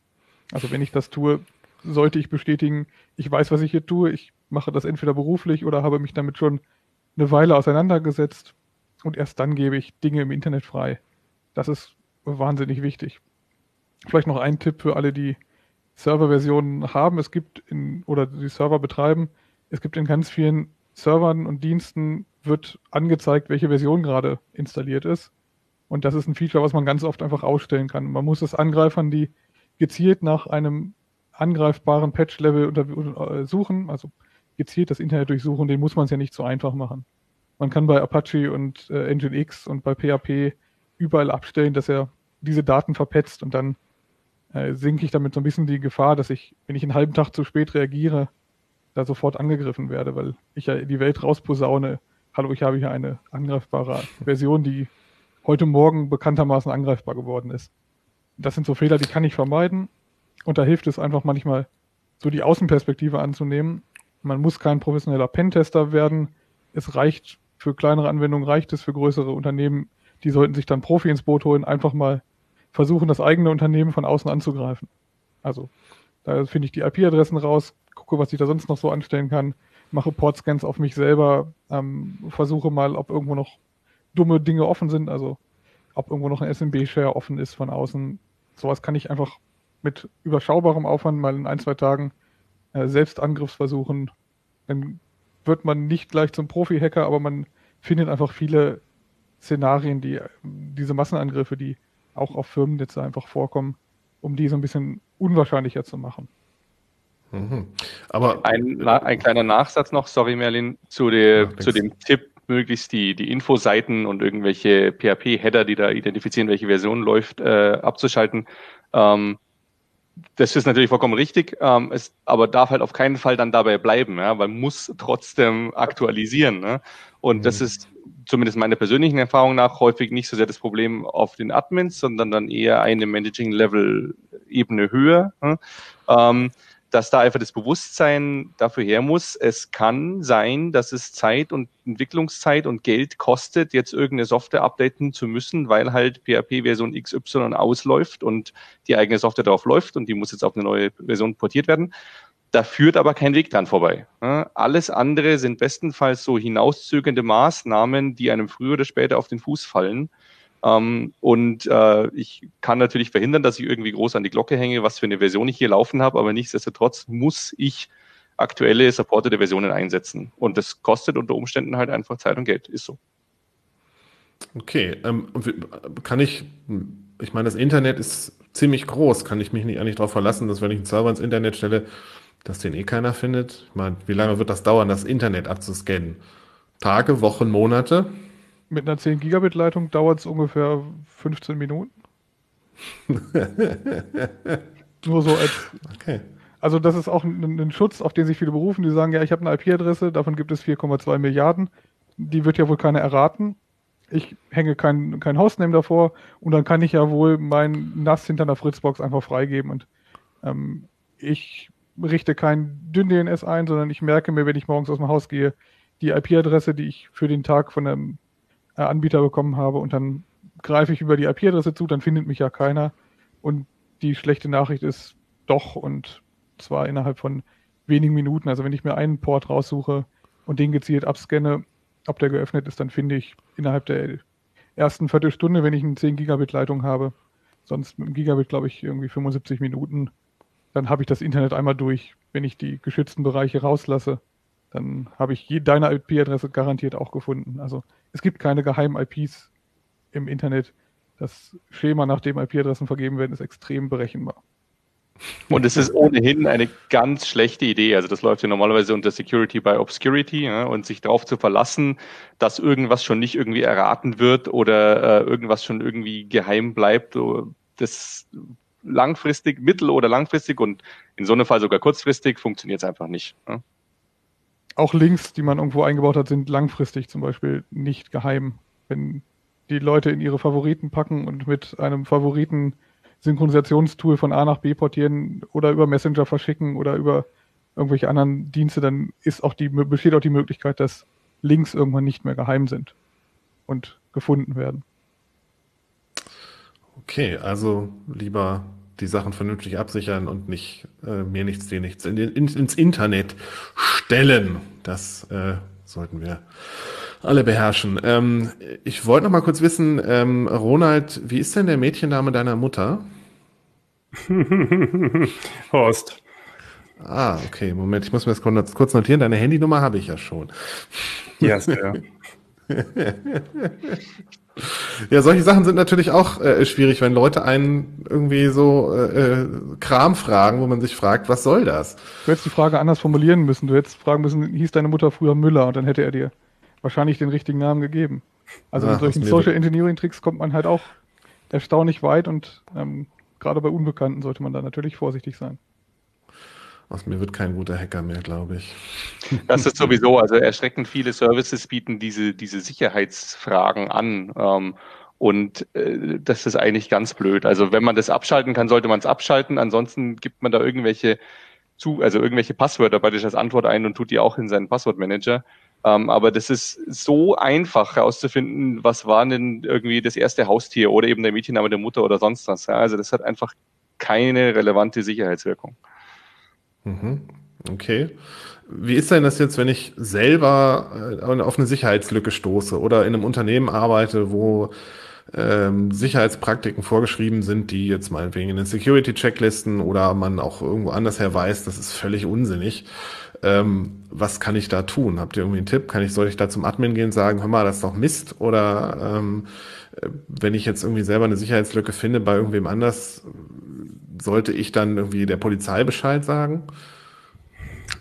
Also wenn ich das tue, sollte ich bestätigen, ich weiß, was ich hier tue. Ich mache das entweder beruflich oder habe mich damit schon eine Weile auseinandergesetzt und erst dann gebe ich Dinge im Internet frei. Das ist wahnsinnig wichtig. Vielleicht noch ein Tipp für alle, die Serverversionen haben. Es gibt in, oder die Server betreiben, es gibt in ganz vielen Servern und Diensten wird angezeigt, welche Version gerade installiert ist. Und das ist ein Feature, was man ganz oft einfach ausstellen kann. Man muss es Angreifern, die gezielt nach einem angreifbaren Patch-Level äh, suchen, also gezielt das Internet durchsuchen, den muss man es ja nicht so einfach machen. Man kann bei Apache und äh, Nginx und bei PHP überall abstellen, dass er diese Daten verpetzt und dann äh, sinke ich damit so ein bisschen die Gefahr, dass ich, wenn ich einen halben Tag zu spät reagiere, da sofort angegriffen werde, weil ich ja die Welt rausposaune, hallo, ich habe hier eine angreifbare Version, die heute Morgen bekanntermaßen angreifbar geworden ist. Das sind so Fehler, die kann ich vermeiden. Und da hilft es einfach manchmal, so die Außenperspektive anzunehmen. Man muss kein professioneller Pentester werden. Es reicht für kleinere Anwendungen, reicht es für größere Unternehmen. Die sollten sich dann Profi ins Boot holen, einfach mal versuchen, das eigene Unternehmen von außen anzugreifen. Also, da finde ich die IP-Adressen raus, gucke, was ich da sonst noch so anstellen kann, mache Portscans auf mich selber, ähm, versuche mal, ob irgendwo noch dumme Dinge offen sind, also ob irgendwo noch ein SMB-Share offen ist von außen. Sowas kann ich einfach mit überschaubarem Aufwand mal in ein, zwei Tagen äh, selbst Angriffsversuchen. Dann wird man nicht gleich zum Profi-Hacker, aber man findet einfach viele Szenarien, die diese Massenangriffe, die auch auf Firmennetze einfach vorkommen, um die so ein bisschen unwahrscheinlicher zu machen. Mhm. Aber ein, ein, kleiner Nachsatz noch, sorry Merlin, zu, der, ja, zu dem Tipp, möglichst die, die Infoseiten und irgendwelche PHP-Header, die da identifizieren, welche Version läuft, äh, abzuschalten. Ähm, das ist natürlich vollkommen richtig, ähm, es, aber darf halt auf keinen Fall dann dabei bleiben, ja, weil man muss trotzdem aktualisieren. Ne? Und mhm. das ist zumindest meiner persönlichen Erfahrung nach häufig nicht so sehr das Problem auf den Admins, sondern dann eher eine Managing-Level-Ebene höher. Ne? Ähm, dass da einfach das Bewusstsein dafür her muss, es kann sein, dass es Zeit und Entwicklungszeit und Geld kostet, jetzt irgendeine Software updaten zu müssen, weil halt PHP Version XY ausläuft und die eigene Software darauf läuft und die muss jetzt auf eine neue Version portiert werden. Da führt aber kein Weg dran vorbei. Alles andere sind bestenfalls so hinauszögernde Maßnahmen, die einem früher oder später auf den Fuß fallen. Ähm, und äh, ich kann natürlich verhindern, dass ich irgendwie groß an die Glocke hänge, was für eine Version ich hier laufen habe, aber nichtsdestotrotz muss ich aktuelle supportete Versionen einsetzen. Und das kostet unter Umständen halt einfach Zeit und Geld. Ist so. Okay, ähm, kann ich, ich meine, das Internet ist ziemlich groß. Kann ich mich nicht eigentlich darauf verlassen, dass wenn ich einen Server ins Internet stelle, dass den eh keiner findet? Ich meine, wie lange wird das dauern, das Internet abzuscannen? Tage, Wochen, Monate? Mit einer 10 Gigabit Leitung dauert es ungefähr 15 Minuten. Nur so als. Okay. Also das ist auch ein, ein, Schutz, auf den sich viele berufen. Die sagen, ja, ich habe eine IP-Adresse, davon gibt es 4,2 Milliarden. Die wird ja wohl keiner erraten. Ich hänge kein, kein Hostname davor und dann kann ich ja wohl mein NAS hinter einer Fritzbox einfach freigeben. Und ähm, ich richte kein Dünn-DNS ein, sondern ich merke mir, wenn ich morgens aus dem Haus gehe, die IP-Adresse, die ich für den Tag von einem äh, Anbieter bekommen habe und dann greife ich über die IP-Adresse zu, dann findet mich ja keiner. Und die schlechte Nachricht ist doch und zwar innerhalb von wenigen Minuten. Also wenn ich mir einen Port raussuche und den gezielt abscanne, ob der geöffnet ist, dann finde ich innerhalb der ersten Viertelstunde, wenn ich eine 10 Gigabit Leitung habe, sonst mit einem Gigabit glaube ich irgendwie 75 Minuten, dann habe ich das Internet einmal durch. Wenn ich die geschützten Bereiche rauslasse, dann habe ich deine IP-Adresse garantiert auch gefunden. Also es gibt keine geheimen IPs im Internet. Das Schema, nach dem IP-Adressen vergeben werden, ist extrem berechenbar. Und es ist ohnehin eine ganz schlechte Idee. Also das läuft ja normalerweise unter Security by Obscurity ja, und sich darauf zu verlassen, dass irgendwas schon nicht irgendwie erraten wird oder äh, irgendwas schon irgendwie geheim bleibt. Das langfristig, mittel- oder langfristig und in so einem Fall sogar kurzfristig funktioniert es einfach nicht. Ja auch Links, die man irgendwo eingebaut hat, sind langfristig zum Beispiel nicht geheim. Wenn die Leute in ihre Favoriten packen und mit einem Favoriten Synchronisationstool von A nach B portieren oder über Messenger verschicken oder über irgendwelche anderen Dienste, dann ist auch die, besteht auch die Möglichkeit, dass Links irgendwann nicht mehr geheim sind und gefunden werden. Okay, also lieber die Sachen vernünftig absichern und nicht äh, mir nichts, dir nichts in, in, ins Internet stellen. Das äh, sollten wir alle beherrschen. Ähm, ich wollte noch mal kurz wissen, ähm, Ronald, wie ist denn der Mädchenname deiner Mutter? Horst. Ah, okay, Moment, ich muss mir das kurz notieren. Deine Handynummer habe ich ja schon. Ja, yes, ja. Ja, solche Sachen sind natürlich auch äh, schwierig, wenn Leute einen irgendwie so äh, äh, Kram fragen, wo man sich fragt, was soll das? Du hättest die Frage anders formulieren müssen. Du hättest fragen müssen, hieß deine Mutter früher Müller? Und dann hätte er dir wahrscheinlich den richtigen Namen gegeben. Also Ach, mit solchen Social Engineering Tricks kommt man halt auch erstaunlich weit und ähm, gerade bei Unbekannten sollte man da natürlich vorsichtig sein. Aus mir wird kein guter Hacker mehr, glaube ich. Das ist sowieso, also erschreckend viele Services bieten diese, diese Sicherheitsfragen an. Ähm, und äh, das ist eigentlich ganz blöd. Also wenn man das abschalten kann, sollte man es abschalten. Ansonsten gibt man da irgendwelche zu, also irgendwelche Passwörter praktisch als Antwort ein und tut die auch in seinen Passwortmanager. Ähm, aber das ist so einfach herauszufinden, was war denn irgendwie das erste Haustier oder eben der Mädchenname der Mutter oder sonst was. Ja? Also das hat einfach keine relevante Sicherheitswirkung. Mhm. Okay. Wie ist denn das jetzt, wenn ich selber äh, auf eine Sicherheitslücke stoße oder in einem Unternehmen arbeite, wo ähm, Sicherheitspraktiken vorgeschrieben sind, die jetzt meinetwegen in den Security-Checklisten oder man auch irgendwo anders her weiß, das ist völlig unsinnig. Ähm, was kann ich da tun? Habt ihr irgendwie einen Tipp? Kann ich, soll ich da zum Admin gehen und sagen, hör mal, das ist doch Mist? Oder ähm, äh, wenn ich jetzt irgendwie selber eine Sicherheitslücke finde bei irgendwem anders, sollte ich dann irgendwie der Polizei Bescheid sagen?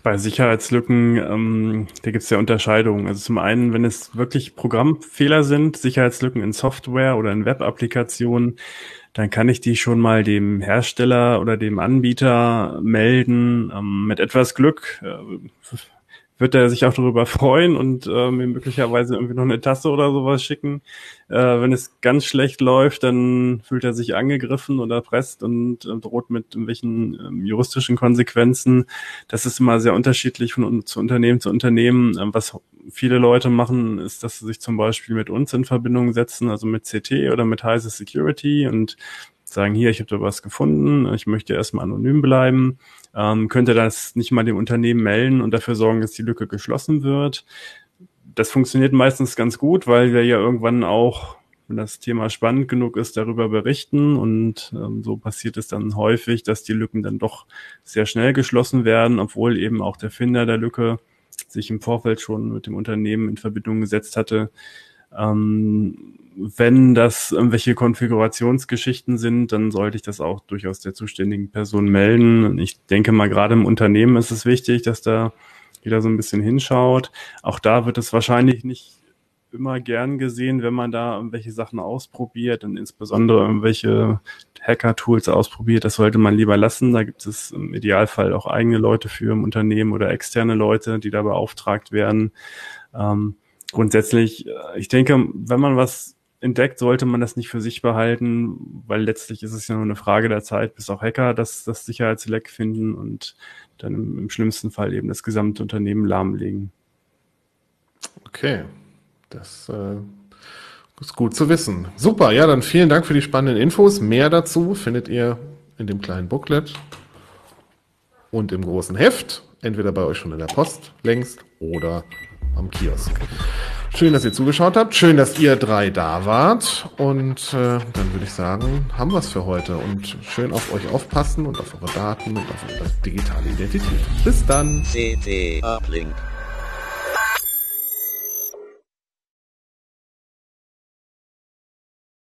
Bei Sicherheitslücken, ähm, da gibt es ja Unterscheidungen. Also zum einen, wenn es wirklich Programmfehler sind, Sicherheitslücken in Software oder in Web-Applikationen, dann kann ich die schon mal dem Hersteller oder dem Anbieter melden. Ähm, mit etwas Glück äh, wird er sich auch darüber freuen und äh, mir möglicherweise irgendwie noch eine Tasse oder sowas schicken. Äh, wenn es ganz schlecht läuft, dann fühlt er sich angegriffen oder erpresst und äh, droht mit irgendwelchen ähm, juristischen Konsequenzen. Das ist immer sehr unterschiedlich von zu Unternehmen zu Unternehmen. Ähm, was viele Leute machen, ist, dass sie sich zum Beispiel mit uns in Verbindung setzen, also mit CT oder mit Heise Security und sagen, hier, ich habe da was gefunden, ich möchte erstmal anonym bleiben, ähm, könnte das nicht mal dem Unternehmen melden und dafür sorgen, dass die Lücke geschlossen wird. Das funktioniert meistens ganz gut, weil wir ja irgendwann auch, wenn das Thema spannend genug ist, darüber berichten und ähm, so passiert es dann häufig, dass die Lücken dann doch sehr schnell geschlossen werden, obwohl eben auch der Finder der Lücke sich im Vorfeld schon mit dem Unternehmen in Verbindung gesetzt hatte. Ähm, wenn das irgendwelche Konfigurationsgeschichten sind, dann sollte ich das auch durchaus der zuständigen Person melden. Ich denke mal, gerade im Unternehmen ist es wichtig, dass da jeder so ein bisschen hinschaut. Auch da wird es wahrscheinlich nicht immer gern gesehen, wenn man da irgendwelche Sachen ausprobiert und insbesondere irgendwelche Hacker-Tools ausprobiert. Das sollte man lieber lassen. Da gibt es im Idealfall auch eigene Leute für im Unternehmen oder externe Leute, die da beauftragt werden. Ähm, grundsätzlich, äh, ich denke, wenn man was entdeckt, sollte man das nicht für sich behalten, weil letztlich ist es ja nur eine Frage der Zeit, bis auch Hacker das, das Sicherheitsleck finden und dann im, im schlimmsten Fall eben das gesamte Unternehmen lahmlegen. Okay, das äh, ist gut zu wissen. Super, ja, dann vielen Dank für die spannenden Infos. Mehr dazu findet ihr in dem kleinen Booklet und im großen Heft, entweder bei euch schon in der Post längst oder am Kiosk. Schön, dass ihr zugeschaut habt. Schön, dass ihr drei da wart. Und äh, dann würde ich sagen, haben wir es für heute. Und schön auf euch aufpassen und auf eure Daten und auf eure digitale Identität. Bis dann. CD Uplink.